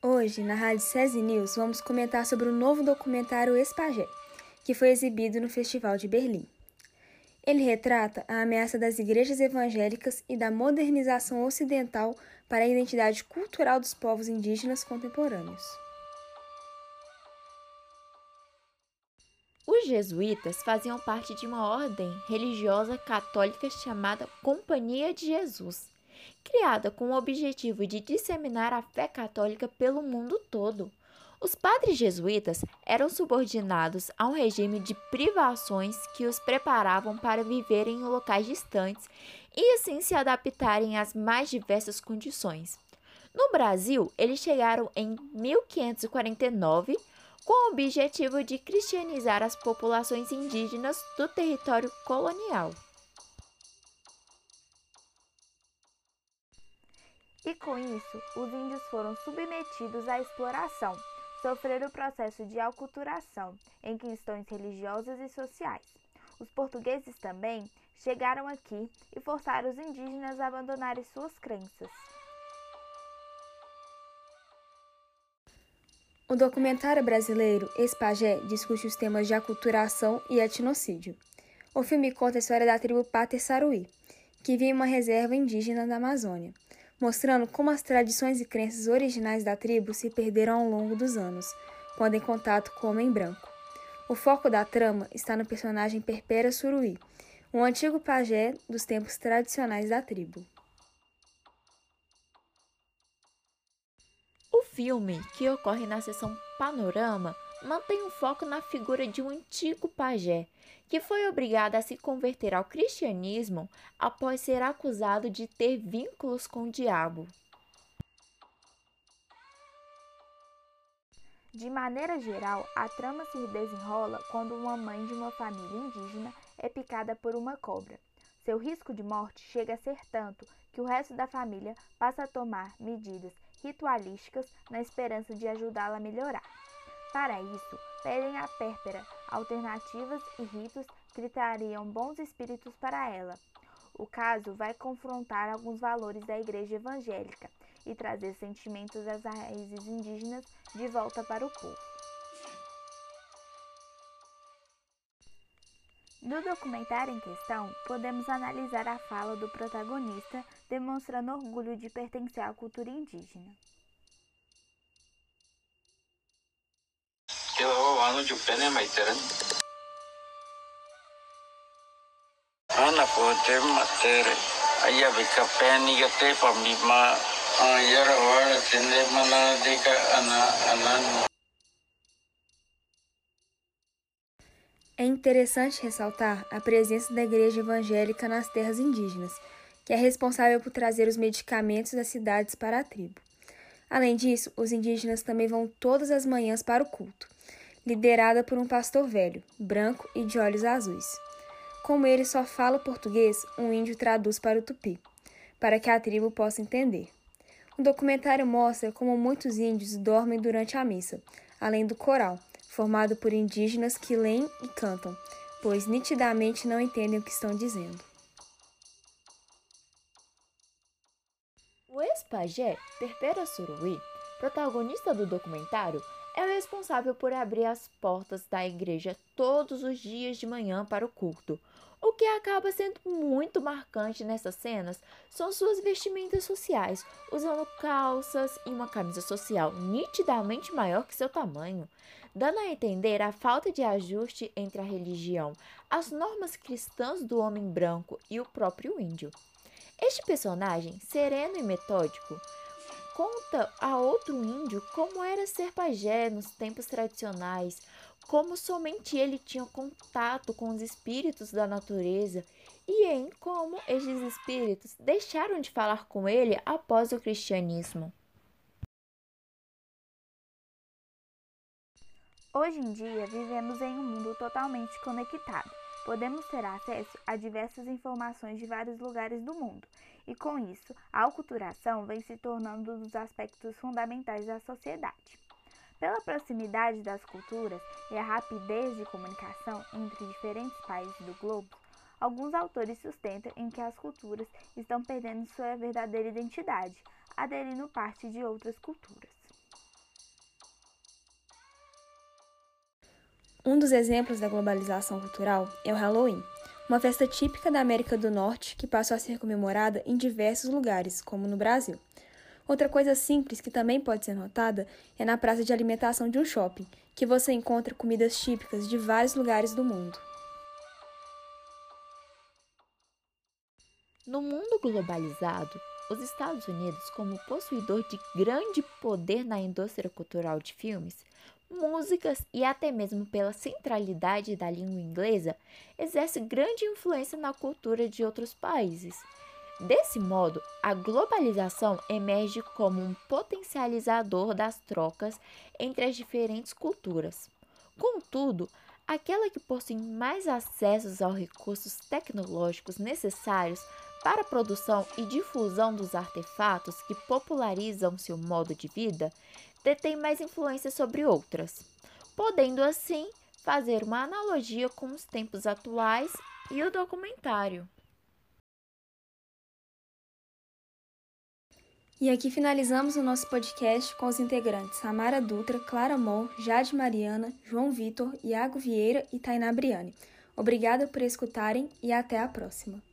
Hoje, na Rádio SESI News, vamos comentar sobre o novo documentário Espagé, que foi exibido no Festival de Berlim. Ele retrata a ameaça das igrejas evangélicas e da modernização ocidental para a identidade cultural dos povos indígenas contemporâneos. Os jesuítas faziam parte de uma ordem religiosa católica chamada Companhia de Jesus criada com o objetivo de disseminar a fé católica pelo mundo todo. Os padres jesuítas eram subordinados a um regime de privações que os preparavam para viverem em locais distantes e assim se adaptarem às mais diversas condições. No Brasil, eles chegaram em 1549 com o objetivo de cristianizar as populações indígenas do território colonial. E com isso, os índios foram submetidos à exploração, sofreram o processo de aculturação em questões religiosas e sociais. Os portugueses também chegaram aqui e forçaram os indígenas a abandonarem suas crenças. O documentário brasileiro Espagé discute os temas de aculturação e etnocídio. O filme conta a história da tribo Pater Saruí, que vive em uma reserva indígena da Amazônia mostrando como as tradições e crenças originais da tribo se perderam ao longo dos anos, quando em contato com o homem branco. O foco da trama está no personagem Perpera Suruí, um antigo pajé dos tempos tradicionais da tribo. O filme, que ocorre na seção Panorama, mantém um foco na figura de um antigo pajé, que foi obrigado a se converter ao cristianismo após ser acusado de ter vínculos com o diabo. De maneira geral, a trama se desenrola quando uma mãe de uma família indígena é picada por uma cobra. Seu risco de morte chega a ser tanto que o resto da família passa a tomar medidas ritualísticas na esperança de ajudá-la a melhorar. Para isso, pedem a Pérpera alternativas e ritos que trariam bons espíritos para ela. O caso vai confrontar alguns valores da Igreja Evangélica e trazer sentimentos das raízes indígenas de volta para o povo. No documentário em questão, podemos analisar a fala do protagonista demonstrando orgulho de pertencer à cultura indígena. Ana tende mana deka ana anan É interessante ressaltar a presença da igreja evangélica nas terras indígenas, que é responsável por trazer os medicamentos das cidades para a tribo. Além disso, os indígenas também vão todas as manhãs para o culto liderada por um pastor velho, branco e de olhos azuis. Como ele só fala português, um índio traduz para o tupi, para que a tribo possa entender. O documentário mostra como muitos índios dormem durante a missa, além do coral, formado por indígenas que leem e cantam, pois nitidamente não entendem o que estão dizendo. O ex-pajé Perpera Suruí, protagonista do documentário, é o responsável por abrir as portas da igreja todos os dias de manhã para o culto. O que acaba sendo muito marcante nessas cenas são suas vestimentas sociais, usando calças e uma camisa social nitidamente maior que seu tamanho, dando a entender a falta de ajuste entre a religião, as normas cristãs do homem branco e o próprio índio. Este personagem, sereno e metódico, conta a outro índio como era ser pajé nos tempos tradicionais, como somente ele tinha contato com os espíritos da natureza e em como estes espíritos deixaram de falar com ele após o cristianismo. Hoje em dia, vivemos em um mundo totalmente conectado. Podemos ter acesso a diversas informações de vários lugares do mundo, e com isso, a aculturação vem se tornando um dos aspectos fundamentais da sociedade. Pela proximidade das culturas e a rapidez de comunicação entre diferentes países do globo, alguns autores sustentam em que as culturas estão perdendo sua verdadeira identidade, aderindo parte de outras culturas. Um dos exemplos da globalização cultural é o Halloween, uma festa típica da América do Norte que passou a ser comemorada em diversos lugares, como no Brasil. Outra coisa simples que também pode ser notada é na praça de alimentação de um shopping, que você encontra comidas típicas de vários lugares do mundo. No mundo globalizado, os Estados Unidos, como possuidor de grande poder na indústria cultural de filmes, músicas e até mesmo pela centralidade da língua inglesa, exerce grande influência na cultura de outros países. Desse modo, a globalização emerge como um potencializador das trocas entre as diferentes culturas. Contudo, aquela que possui mais acessos aos recursos tecnológicos necessários para a produção e difusão dos artefatos que popularizam seu modo de vida, detém mais influência sobre outras, podendo assim fazer uma analogia com os tempos atuais e o documentário. E aqui finalizamos o nosso podcast com os integrantes Samara Dutra, Clara Amor, Jade Mariana, João Vitor, Iago Vieira e Tainá Briani. Obrigada por escutarem e até a próxima.